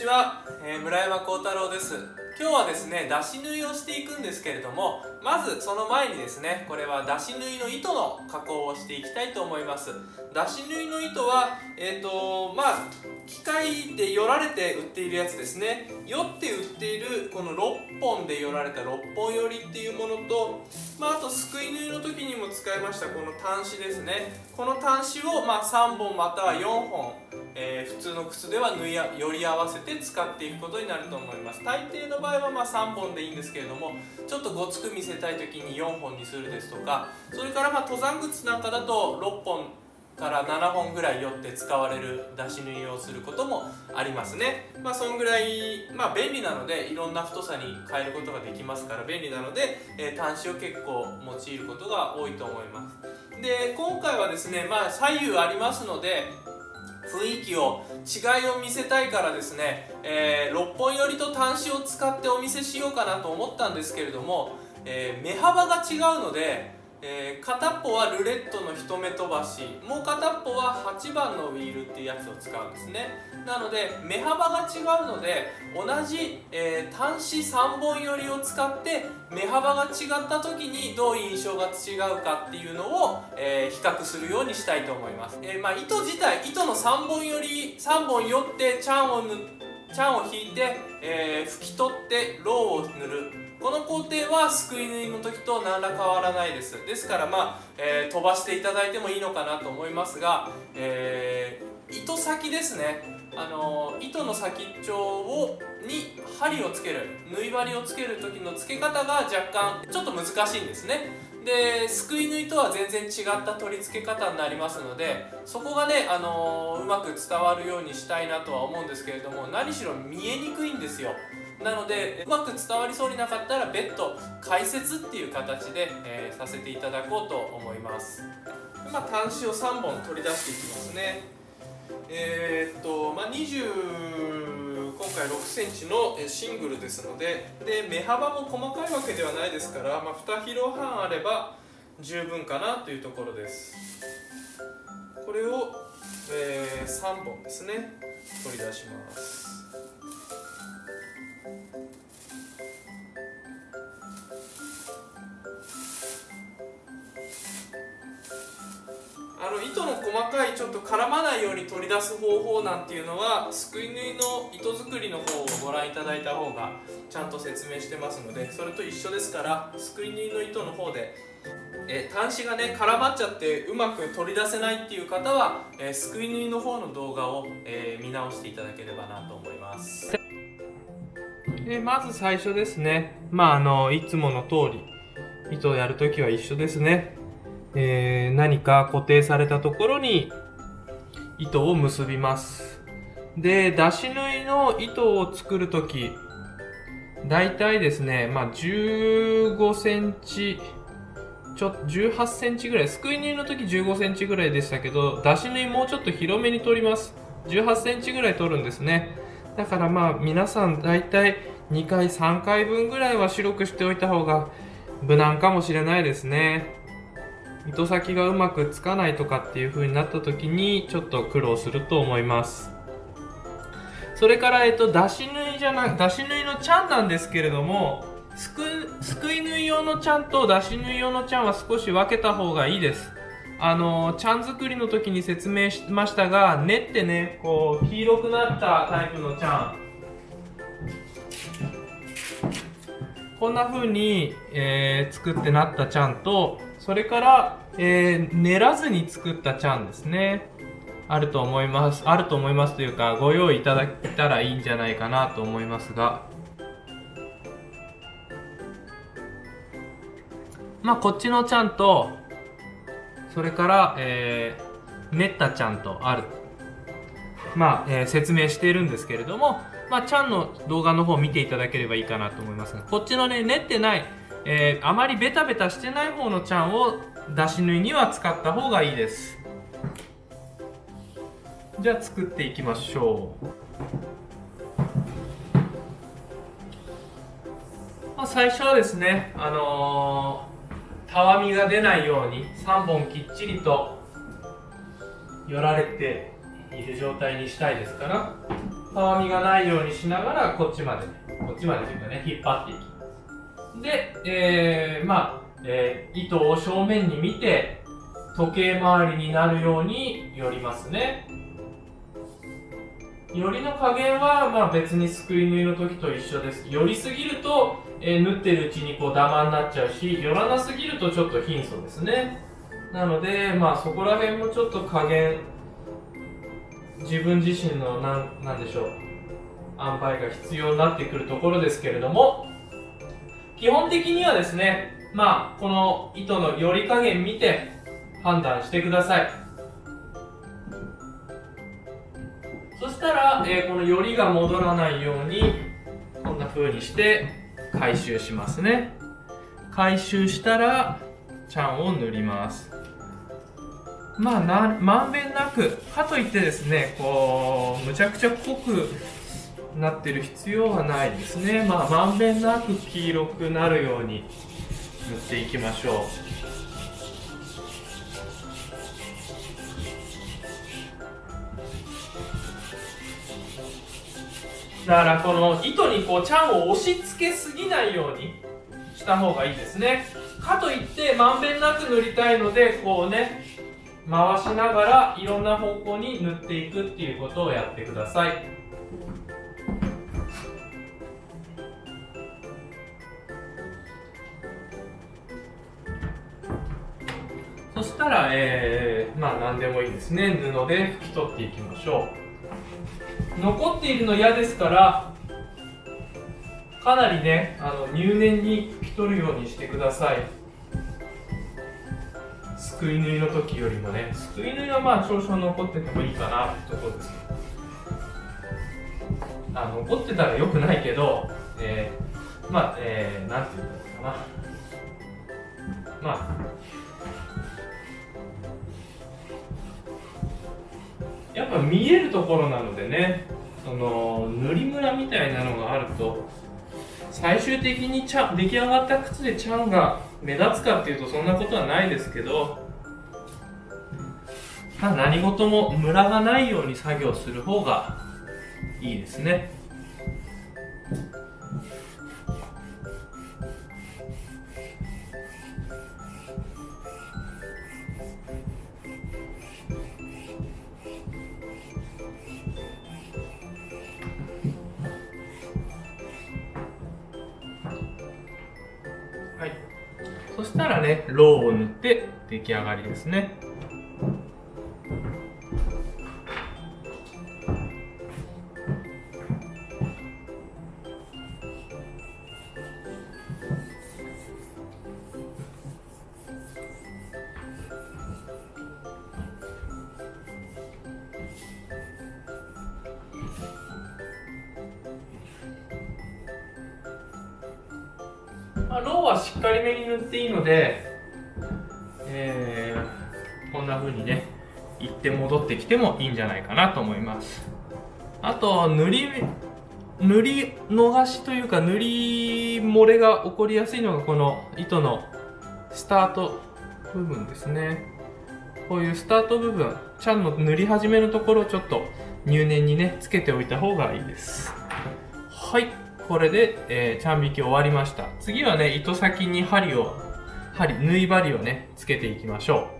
ちは、えー、村山幸太郎です。今日はですね出し縫いをしていくんですけれどもまずその前にですねこれは出し縫いの糸の加工をしていきたいと思います。出し縫いの糸はえ、ー、とまあ機械でよられて売っているやつですね。よって売っているこの6本でよられた6本よりっていうものと、まあ、あとすくい縫いの時にも使いましたこの端子ですね。この端子をまあ3本または4本えー、普通の靴では縫いやより合わせて使っていくことになると思います。大抵の場合はま3本でいいんですけれどもちょっとごつく見せたい時に4本にするですとかそれからま登山靴なんかだと6本から7本ぐらいよって使われる出し縫いをすることもありますね。まあそんぐらいまあ便利なのでいろんな太さに変えることができますから便利なので、えー、端子を結構用いることが多いと思います。で今回はですねまあ左右ありますので雰囲気を違いを見せたいからですね、えー、6本寄りと端子を使ってお見せしようかなと思ったんですけれども、えー、目幅が違うのでえー、片っぽはルレットの一目飛ばしもう片っぽは8番のウィールっていうやつを使うんですね。なので目幅が違うので同じ、えー、端子3本寄りを使って目幅が違った時にどう印象が違うかっていうのを、えー、比較するようにしたいと思います、えまあ、糸自体糸の3本寄り3本寄ってチャンをチャンを引いて、え拭き取ってローを塗る。この工程はすくい縫いの時と何ら変わらないです。ですからまあ、えー、飛ばしていただいてもいいのかなと思いますが、えー、糸先ですね。あの糸の先っちょをに針をつける。縫い針をつける時の付け方が若干ちょっと難しいんですね。ですくい縫いとは全然違った取り付け方になりますのでそこがね、あのうまく伝わるようにしたいなとは思うんですけれども何しろ見えにくいんですよ。なのでうまく伝わりそうになかったら別途解説っていう形で、えー、させていただこうと思います。まあ端子を3本取り出していきますね。えー、っとまあ20今回6センチのシングルですのでで目幅も細かいわけではないですから、まあ、2キロ半あれば十分かなというところです。これを、えー、3本ですね取り出します。糸の細かいちょっと絡まないように取り出す方法なんていうのはすくい縫いの糸作りの方をご覧いただいた方がちゃんと説明してますのでそれと一緒ですからすくい縫いの糸の方でえ端子がね絡まっちゃってうまく取り出せないっていう方は、えすくい縫いの方の動画を、えー、見直していただければなと思います。でまず最初ですね。まああのいつもの通り糸をやるときは一緒ですね。えー、何か固定されたところに糸を結びます。で、出し縫いの糸を作るとき、だいたいですね、まあ、15センチ、ちょ、18センチぐらい、すくい縫いの時15センチぐらいでしたけど、出し縫いもうちょっと広めに取ります。18センチぐらい取るんですね。だからまあ、皆さんだいたい2回、3回分ぐらいは白くしておいた方が無難かもしれないですね。糸先がうまくつかないとかっていう風になった時にちょっと苦労すると思います。それから、えっと、出し縫いじゃな出し縫いのチャンなんですけれどもすくすくい縫い用のチャンと出し縫い用のチャンは少し分けた方がいいです。あのチャン作りの時に説明しましたが練ってねこう黄色くなったタイプのチャンこんな風に、えー、作ってなったチャンとそれから、えー、練らずに作ったチャンですね。あると思います。あると思いますというか、ご用意いただけたらいいんじゃないかなと思いますが。まあ、こっちのちゃんと、それから、えー、練ったちゃんとある。まあ、えー、説明しているんですけれども、まあ、ちゃんの動画の方を見ていただければいいかなと思いますが、こっちのね、練ってない、えー、あまりベタベタしてない方のちゃんを出し縫いには使った方がいいです。じゃあ作っていきましょう、まあ、最初はですねあのー、たわみが出ないように3本きっちりと寄られている状態にしたいですからたわみがないようにしながらこっちまでこっちまでというかね引っ張っていきます。で、えー、まあ、えー、糸を正面に見て時計回りになるように寄りますね。寄りの加減はまあ別にすくい縫いの時と一緒です。寄りすぎると、えー、縫ってるうちにこうダマになっちゃうし寄らなすぎるとちょっと貧相ですね。なのでまあそこら辺もちょっと加減自分自身のなんなんでしょう。塩梅が必要になってくるところですけれども基本的にはですねまあこの糸の寄り加減見て判断してください。そしたら、えー、この寄りが戻らないようにこんな風にして回収しますね。回収したらチャンを塗ります。まあなまんべんなくかといってですねこうむちゃくちゃ濃くなってる必要はないですね。まあまんべんなく黄色くなるように塗っていきましょう。だからこの糸にこうチャンを押し付けすぎないようにした方がいいですね。かといってまんべんなく塗りたいのでこうね回しながらいろんな方向に塗っていくっていうことをやってください。そしたら、えー、まあ何でもいいですね。布で拭き取っていきましょう。残っているの嫌ですからかなりねあの入念に拭き取るようにしてください。すくい縫いの時よりもね。すくい縫いはまあ少々残っててもいいかなってとこです。あ残ってたらよくないけど、えー、まあ、えー、て言うんだろうかな。まあやっぱ見えるところなのでねその塗りムラみたいなのがあると最終的にちゃ出来上がった靴でチャンが目立つかっていうとそんなことはないですけどまあ、何事もムラがないように作業する方がいいですね。そしたらね、ローを塗って出来上がりですね。まあ、ローはしっかりめに塗っていいので、えー、こんな風にね行って戻ってきてもいいんじゃないかなと思います。あと塗り塗り逃しというか塗り漏れが起こりやすいのがこの糸のスタート部分ですね。こういうスタート部分ちゃんの塗り始めのところをちょっと入念にねつけておいた方がいいです。はい。これで、えー、ちゃん引き終わりました。次はね糸先に針を針縫い針をねつけていきましょう。